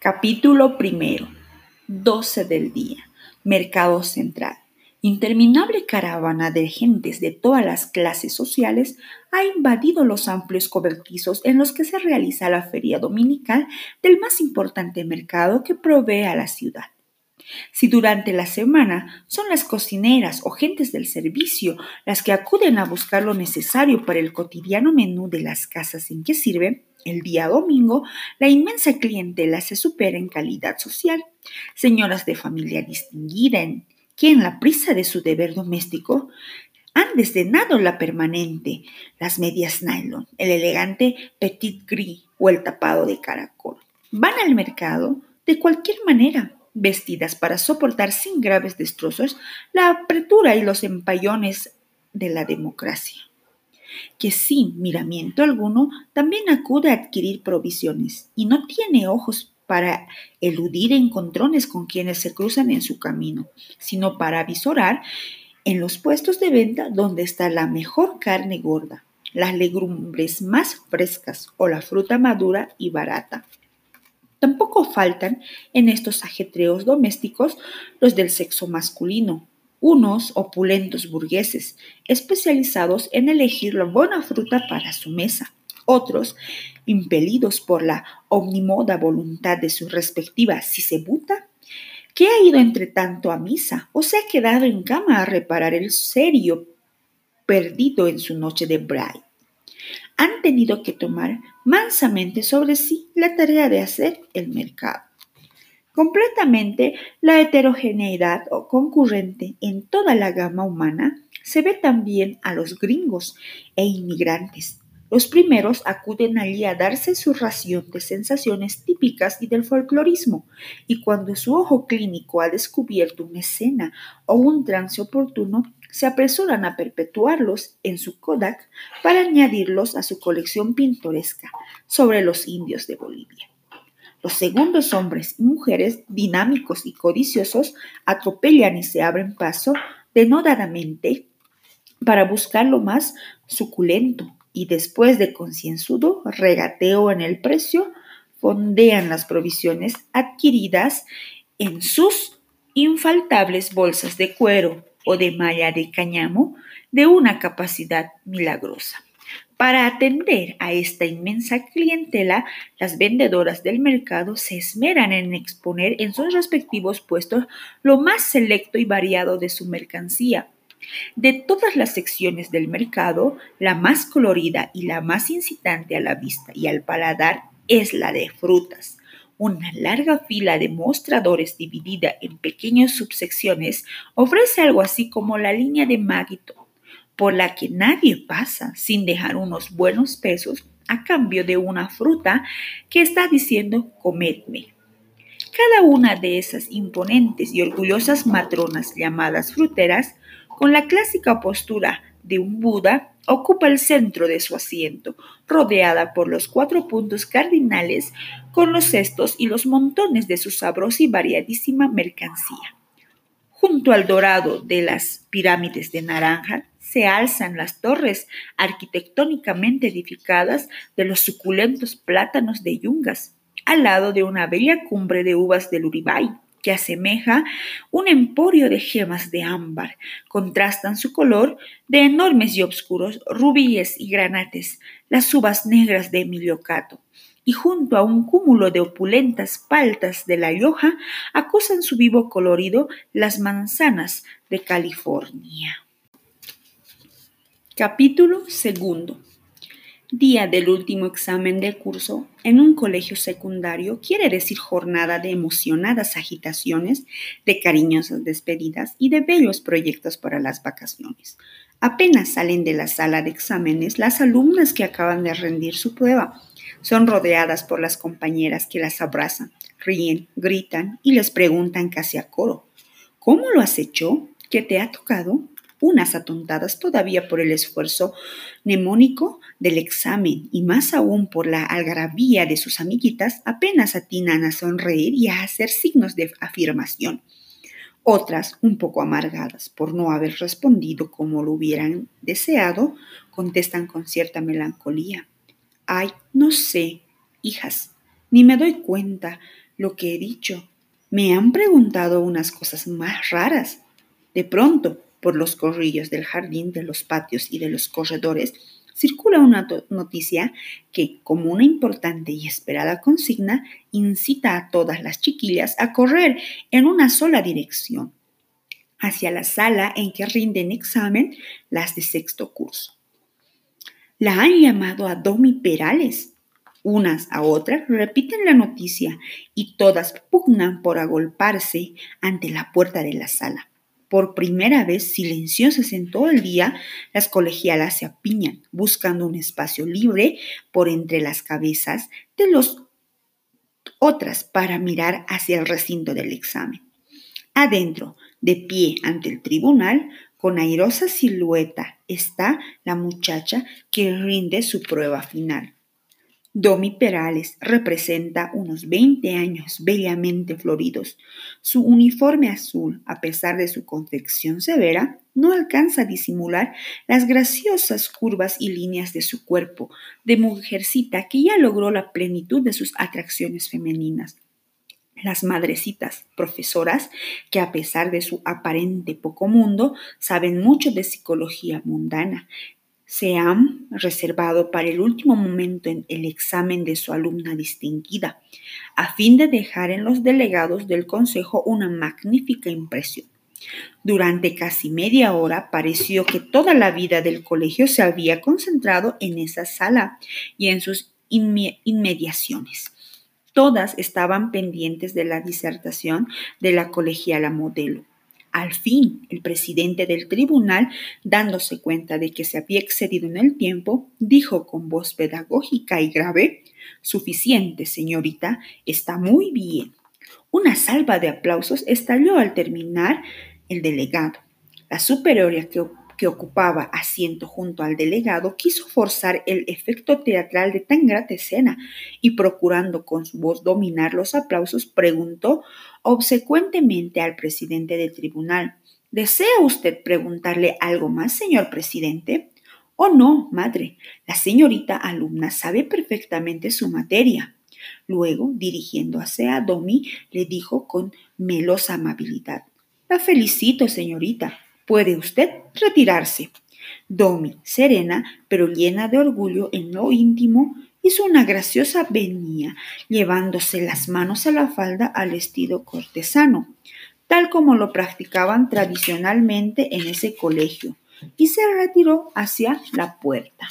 Capítulo primero. 12 del día. Mercado Central. Interminable caravana de gentes de todas las clases sociales ha invadido los amplios cobertizos en los que se realiza la feria dominical del más importante mercado que provee a la ciudad. Si durante la semana son las cocineras o gentes del servicio las que acuden a buscar lo necesario para el cotidiano menú de las casas en que sirven, el día domingo la inmensa clientela se supera en calidad social. Señoras de familia distinguida que en la prisa de su deber doméstico han desdenado la permanente, las medias nylon, el elegante petit gris o el tapado de caracol. Van al mercado de cualquier manera, vestidas para soportar sin graves destrozos la apertura y los empallones de la democracia, que sin miramiento alguno también acude a adquirir provisiones y no tiene ojos para eludir encontrones con quienes se cruzan en su camino, sino para visorar en los puestos de venta donde está la mejor carne gorda, las legumbres más frescas o la fruta madura y barata. Tampoco faltan en estos ajetreos domésticos los del sexo masculino, unos opulentos burgueses, especializados en elegir la buena fruta para su mesa, otros, impelidos por la omnimoda voluntad de su respectiva cisebuta, que ha ido entre tanto a misa o se ha quedado en cama a reparar el serio perdido en su noche de braille han tenido que tomar mansamente sobre sí la tarea de hacer el mercado. Completamente la heterogeneidad o concurrente en toda la gama humana se ve también a los gringos e inmigrantes. Los primeros acuden allí a darse su ración de sensaciones típicas y del folclorismo, y cuando su ojo clínico ha descubierto una escena o un trance oportuno, se apresuran a perpetuarlos en su Kodak para añadirlos a su colección pintoresca sobre los indios de Bolivia. Los segundos hombres y mujeres dinámicos y codiciosos atropellan y se abren paso denodadamente para buscar lo más suculento y después de concienzudo regateo en el precio, fondean las provisiones adquiridas en sus infaltables bolsas de cuero, o de malla de cáñamo de una capacidad milagrosa. Para atender a esta inmensa clientela, las vendedoras del mercado se esmeran en exponer en sus respectivos puestos lo más selecto y variado de su mercancía. De todas las secciones del mercado, la más colorida y la más incitante a la vista y al paladar es la de frutas. Una larga fila de mostradores dividida en pequeñas subsecciones ofrece algo así como la línea de Magito, por la que nadie pasa sin dejar unos buenos pesos a cambio de una fruta que está diciendo comedme. Cada una de esas imponentes y orgullosas matronas llamadas fruteras, con la clásica postura de un Buda, ocupa el centro de su asiento, rodeada por los cuatro puntos cardinales con los cestos y los montones de su sabrosa y variadísima mercancía. Junto al dorado de las pirámides de naranja se alzan las torres arquitectónicamente edificadas de los suculentos plátanos de Yungas, al lado de una bella cumbre de uvas del Uribay que asemeja un emporio de gemas de ámbar. Contrastan su color de enormes y oscuros rubíes y granates, las uvas negras de Emilio Cato. Y junto a un cúmulo de opulentas paltas de La Rioja acusan su vivo colorido las manzanas de California. Capítulo segundo. Día del último examen del curso en un colegio secundario quiere decir jornada de emocionadas agitaciones, de cariñosas despedidas y de bellos proyectos para las vacaciones. Apenas salen de la sala de exámenes las alumnas que acaban de rendir su prueba. Son rodeadas por las compañeras que las abrazan, ríen, gritan y les preguntan casi a coro, ¿Cómo lo has hecho? ¿Qué te ha tocado? Unas atontadas todavía por el esfuerzo mnemónico del examen y más aún por la algarabía de sus amiguitas, apenas atinan a sonreír y a hacer signos de afirmación. Otras, un poco amargadas por no haber respondido como lo hubieran deseado, contestan con cierta melancolía. Ay, no sé, hijas, ni me doy cuenta. lo que he dicho. Me han preguntado unas cosas más raras. De pronto, por los corrillos del jardín, de los patios y de los corredores, circula una noticia que, como una importante y esperada consigna, incita a todas las chiquillas a correr en una sola dirección, hacia la sala en que rinden examen las de sexto curso. La han llamado a Domi Perales. Unas a otras repiten la noticia y todas pugnan por agolparse ante la puerta de la sala. Por primera vez, silenciosas en todo el día, las colegialas se apiñan, buscando un espacio libre por entre las cabezas de los otras para mirar hacia el recinto del examen. Adentro, de pie ante el tribunal, con airosa silueta, está la muchacha que rinde su prueba final. Domi Perales representa unos 20 años bellamente floridos. Su uniforme azul, a pesar de su confección severa, no alcanza a disimular las graciosas curvas y líneas de su cuerpo, de mujercita que ya logró la plenitud de sus atracciones femeninas. Las madrecitas profesoras, que a pesar de su aparente poco mundo, saben mucho de psicología mundana, se han reservado para el último momento en el examen de su alumna distinguida, a fin de dejar en los delegados del Consejo una magnífica impresión. Durante casi media hora pareció que toda la vida del colegio se había concentrado en esa sala y en sus inmediaciones. Todas estaban pendientes de la disertación de la colegiala modelo. Al fin, el presidente del tribunal, dándose cuenta de que se había excedido en el tiempo, dijo con voz pedagógica y grave, Suficiente, señorita, está muy bien. Una salva de aplausos estalló al terminar el delegado. La superiora que que ocupaba asiento junto al delegado, quiso forzar el efecto teatral de tan grata escena y procurando con su voz dominar los aplausos, preguntó obsecuentemente al presidente del tribunal, ¿Desea usted preguntarle algo más, señor presidente? Oh, no, madre, la señorita alumna sabe perfectamente su materia. Luego, dirigiéndose a Domi, le dijo con melosa amabilidad, La felicito, señorita. Puede usted retirarse. Domi, serena, pero llena de orgullo en lo íntimo, hizo una graciosa venia, llevándose las manos a la falda al estilo cortesano, tal como lo practicaban tradicionalmente en ese colegio, y se retiró hacia la puerta.